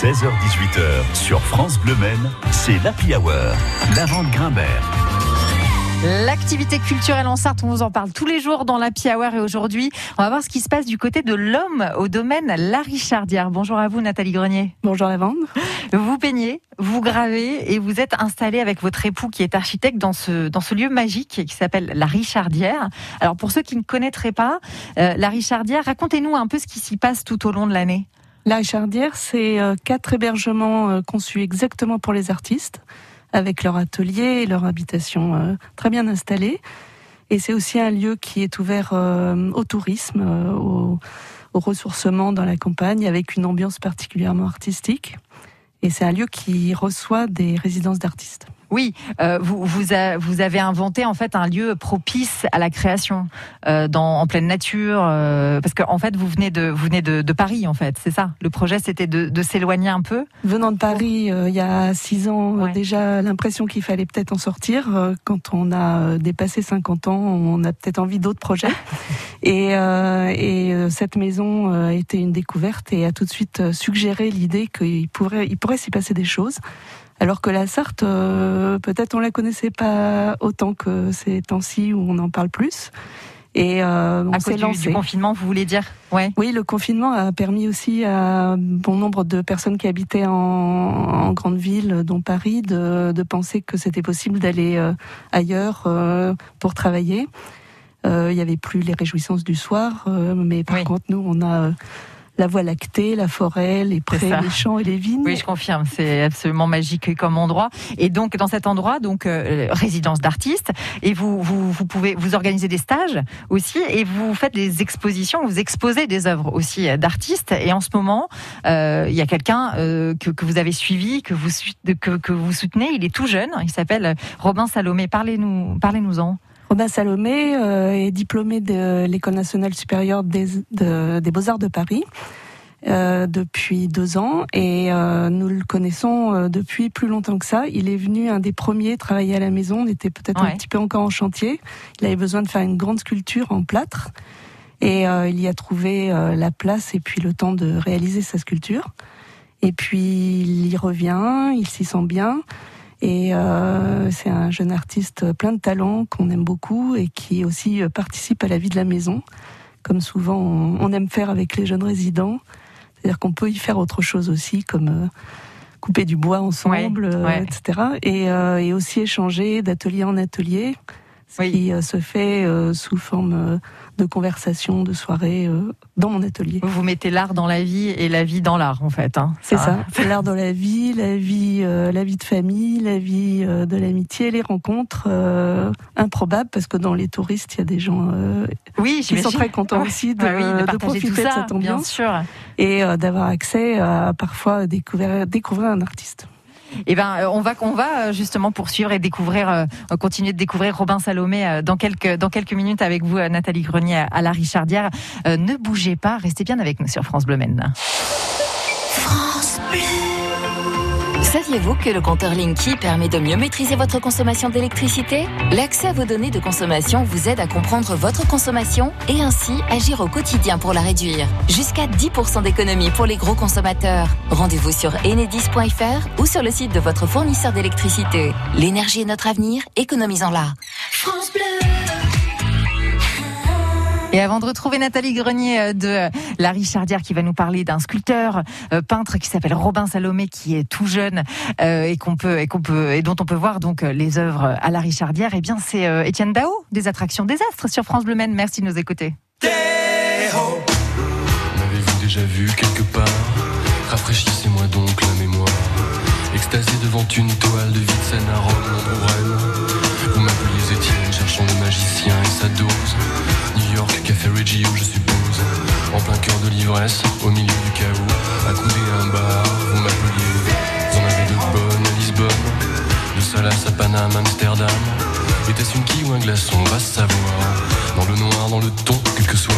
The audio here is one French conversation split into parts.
16h-18h sur France Bleu Men, c'est l'Happy Hour. La vente Grimbert. L'activité culturelle en Sarthe, on vous en parle tous les jours dans la Hour et aujourd'hui, on va voir ce qui se passe du côté de l'homme au domaine La Richardière. Bonjour à vous Nathalie Grenier. Bonjour Lavande. Vous peignez, vous gravez et vous êtes installé avec votre époux qui est architecte dans ce, dans ce lieu magique qui s'appelle La Richardière. Alors pour ceux qui ne connaîtraient pas euh, La Richardière, racontez-nous un peu ce qui s'y passe tout au long de l'année. La Richardière, c'est euh, quatre hébergements euh, conçus exactement pour les artistes avec leur atelier et leur habitation euh, très bien installée. Et c'est aussi un lieu qui est ouvert au tourisme, au ressourcement dans la campagne, avec une ambiance particulièrement artistique. Et c'est un lieu qui reçoit des résidences d'artistes. Oui, euh, vous, vous, a, vous, avez inventé en fait un lieu propice à la création euh, dans, en pleine nature, euh, parce qu'en en fait vous venez de vous venez de, de Paris en fait, c'est ça. Le projet c'était de, de s'éloigner un peu. Venant de Paris, il y a six ans, ouais. déjà l'impression qu'il fallait peut-être en sortir. Quand on a dépassé 50 ans, on a peut-être envie d'autres projets. et, et cette maison a été une découverte et a tout de suite suggéré l'idée qu'il pourrait il pourrait s'y passer des choses. Alors que la Sarthe, euh, peut-être on la connaissait pas autant que ces temps-ci où on en parle plus. Et euh, on à cause du, du, confinement, vous voulez dire? Ouais. Oui, le confinement a permis aussi à bon nombre de personnes qui habitaient en, en grande ville, dont Paris, de, de penser que c'était possible d'aller euh, ailleurs euh, pour travailler. Euh, il n'y avait plus les réjouissances du soir, euh, mais par oui. contre, nous, on a la voie lactée, la forêt, les prés, les champs et les vignes. Oui, je confirme, c'est absolument magique comme endroit. Et donc dans cet endroit, donc euh, résidence d'artistes, et vous, vous vous pouvez vous organiser des stages aussi, et vous faites des expositions, vous exposez des œuvres aussi d'artistes. Et en ce moment, euh, il y a quelqu'un euh, que, que, vous avez suivi, que vous que, que vous soutenez. Il est tout jeune, il s'appelle Robin Salomé. Parlez-nous, parlez-nous-en. Robin Salomé euh, est diplômé de l'École nationale supérieure des, de, des beaux-arts de Paris euh, depuis deux ans et euh, nous le connaissons euh, depuis plus longtemps que ça. Il est venu un des premiers travailler à la maison. On était peut-être ouais. un petit peu encore en chantier. Il avait besoin de faire une grande sculpture en plâtre et euh, il y a trouvé euh, la place et puis le temps de réaliser sa sculpture. Et puis il y revient, il s'y sent bien. Et euh, c'est un jeune artiste plein de talent qu'on aime beaucoup et qui aussi participe à la vie de la maison, comme souvent on, aime faire avec les jeunes résidents. C'est-à-dire qu'on peut y faire autre chose aussi, comme euh, couper du bois ensemble, ouais, ouais. etc. Et, euh, et, aussi échanger d'atelier en atelier, ce oui. qui euh, se fait sous forme de conversation, de soirée euh, dans mon atelier. Vous mettez l'art dans la vie et la vie dans l'art en fait. Hein, c'est ça. ça. l'art dans la vie, la vie, euh, la vie de famille, la vie euh, de l'amitié, les rencontres euh, improbables parce que dans les touristes il y a des gens oui, qui sont très contents ouais. aussi de, bah oui, de, de profiter ça, de cette ambiance bien sûr. et d'avoir accès à parfois découvrir, découvrir un artiste. Eh ben, on va, on va justement poursuivre et découvrir, euh, continuer de découvrir Robin Salomé euh, dans quelques, dans quelques minutes avec vous, Nathalie Grenier, à la Richardière. Euh, ne bougez pas, restez bien avec nous sur France Bleu. France Bleu. Saviez-vous que le compteur Linky permet de mieux maîtriser votre consommation d'électricité? L'accès à vos données de consommation vous aide à comprendre votre consommation et ainsi agir au quotidien pour la réduire. Jusqu'à 10% d'économie pour les gros consommateurs. Rendez-vous sur enedis.fr ou sur le site de votre fournisseur d'électricité. L'énergie est notre avenir, économisons-la. Et avant de retrouver Nathalie Grenier de La Richardière qui va nous parler d'un sculpteur euh, peintre qui s'appelle Robin Salomé qui est tout jeune euh, et qu'on peut et et dont on peut voir donc les œuvres à La Richardière, eh bien c'est euh, Étienne Dao des attractions des astres sur France Bleu. Merci de nous écouter. M'avez-vous déjà vu quelque part? Rafraîchissez-moi donc la mémoire. Extasié devant une toile de à Rome, Reggio, je suppose. En plein cœur de l'ivresse, au milieu du chaos, accoudé à un bar, vous m'appeliez. Vous en avez de bonnes à Lisbonne, de Salas à Paname, Amsterdam. Était-ce une quille ou un glaçon, va savoir. Dans le noir, dans le ton, quel que soit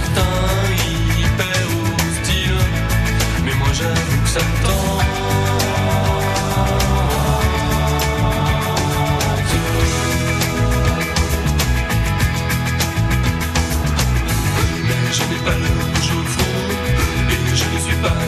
certains hyper hostiles. Mais moi j'avoue que ça me tente. Mais je n'ai pas le rouge au Et je ne suis pas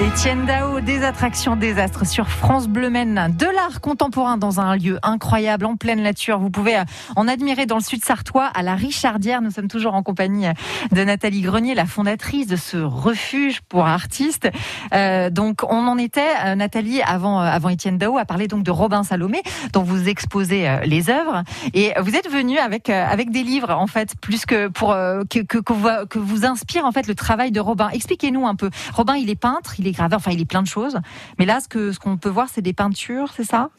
Étienne Dao, des attractions désastres sur France Bleu Maine. De l'art contemporain dans un lieu incroyable, en pleine nature. Vous pouvez euh, en admirer dans le sud sartois, à la Richardière. Nous sommes toujours en compagnie euh, de Nathalie Grenier, la fondatrice de ce refuge pour artistes. Euh, donc, on en était, Nathalie, avant, avant Étienne Dao, à parler donc de Robin Salomé, dont vous exposez les œuvres. Et vous êtes venu avec, des livres, en fait, plus que pour que, que, vous, que inspire en fait le travail de Robin. Expliquez-nous un peu. Robin, il est peintre, il est graveur, enfin, il est plein de choses. Mais là, ce que ce qu'on peut voir, c'est des peintures, c'est ça?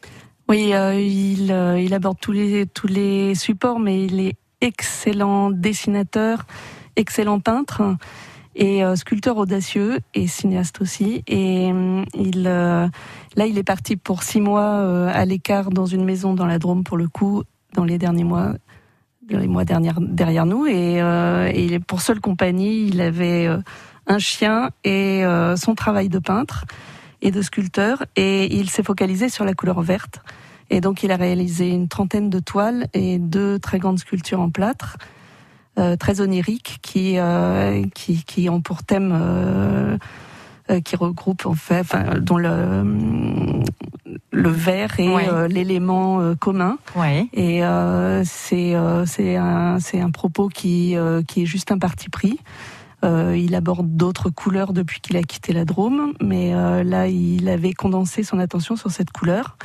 Oui, euh, il, euh, il aborde tous les, tous les supports, mais il est excellent dessinateur, excellent peintre et euh, sculpteur audacieux et cinéaste aussi. Et il, là, il est parti pour six mois à l'écart dans une maison dans la Drôme, pour le coup, dans les derniers mois, les mois derniers, derrière nous. Et, et pour seule compagnie, il avait un chien et euh, son travail de peintre et de sculpteur. Et il s'est focalisé sur la couleur verte. Et donc, il a réalisé une trentaine de toiles et deux très grandes sculptures en plâtre, euh, très oniriques, qui, euh, qui, qui ont pour thème, qui regroupent en fait, enfin, dont le, le vert est Ouais. euh, l'élément euh, commun. Et euh, c'est c'est un, c'est un propos qui, qui est juste un parti pris. Euh, il aborde d'autres couleurs depuis qu'il a quitté la Drôme, mais euh, là, il avait condensé son attention sur cette couleur.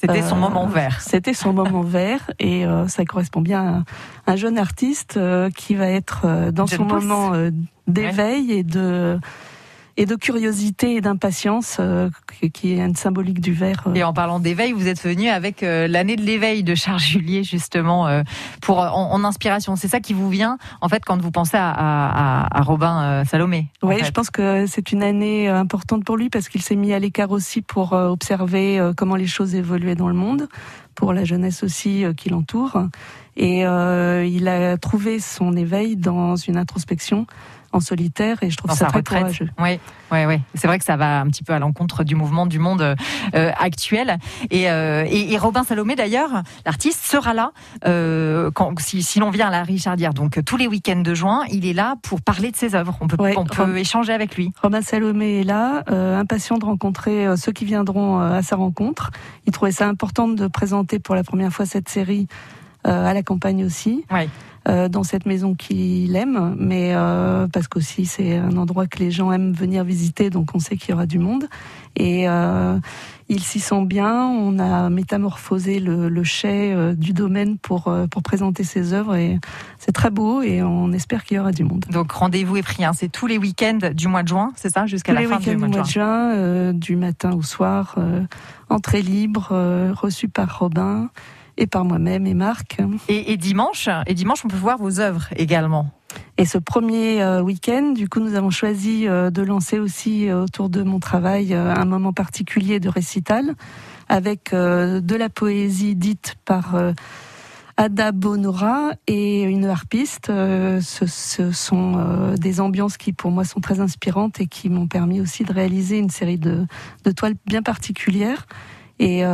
C'était son Euh, moment vert. C'était son moment vert et euh, ça correspond bien à un jeune artiste euh, qui va être dans son moment d'éveil et de et de curiosité et d'impatience euh, qui- est une symbolique du vert. euh. Et en parlant d'éveil, vous êtes venu avec euh, l'année de l'éveil de Charles Julier justement euh, pour en, en inspiration. C'est ça qui vous vient en fait quand vous pensez à, à, à- Robin euh, Salomé. Oui, fait. je pense que c'est une année euh, importante pour lui parce qu'il s'est mis à l'écart aussi pour euh, observer euh, comment les choses évoluaient dans le monde, pour la jeunesse aussi euh, qui l'entoure. Et euh, il a trouvé son éveil dans une introspection en solitaire et je trouve dans ça très retraite. courageux. Oui, oui, oui. C'est vrai que ça va un petit peu à l'encontre du mouvement du monde euh, actuel. Et, euh, et, et Robin Salomé, d'ailleurs, l'artiste, sera là euh, quand, si, si l'on vient à la Richardière. Donc tous les week-ends de juin, il est là pour parler de ses œuvres. On peut, Ouais, on peut échanger avec lui. Robin Salomé est là, impatient de rencontrer ceux qui viendront à sa rencontre. Il trouvait ça important de présenter pour la première fois cette série à la campagne aussi, Ouais. euh, dans cette maison qu'il aime, mais euh, parce qu'aussi c'est un endroit que les gens aiment venir visiter, donc on sait qu'il y aura du monde. Et euh, il s'y sent bien. On a métamorphosé le, le chai euh, du domaine pour euh, pour présenter ses œuvres et c'est très beau et on espère qu'il y aura du monde. Donc rendez-vous est pris. hein. C'est tous les week-ends du mois de juin, c'est ça, jusqu'à la fin du mois de mois juin. de juin, euh, du matin au soir, euh, entrée libre, euh, reçue par Robin et par moi-même et Marc. Et, et dimanche, et dimanche, on peut voir vos œuvres également. Et ce premier euh, week-end, du coup, nous avons choisi euh, de lancer aussi euh, autour de mon travail un moment particulier de récital avec de la poésie dite par Ada Bonora et une harpiste. Ce, ce sont des ambiances qui, pour moi, sont très inspirantes et qui m'ont permis aussi de réaliser une série de, de toiles bien particulières. Et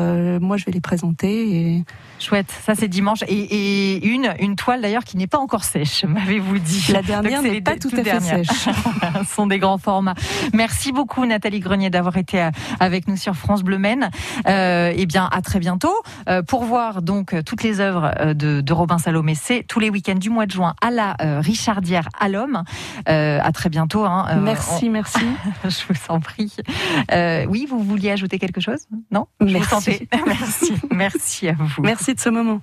moi, je vais les présenter. Et... Chouette, ça c'est dimanche. Et, une, une toile d'ailleurs qui n'est pas encore sèche, m'avez-vous dit. La dernière n'est pas tout à fait sèche. Ce sont des grands formats. Merci beaucoup Nathalie Grenier d'avoir été avec nous sur France Bleu Maine. Euh, eh bien, à très bientôt. Euh, pour voir donc toutes les œuvres euh, de, de Robin Salomé, c'est tous les week-ends du mois de juin à la euh, Richardière à l'Homme. Euh, à très bientôt. Hein. merci, merci. je vous en prie. oui, vous vouliez ajouter quelque chose? Non? Merci. Merci à vous. Merci de ce moment.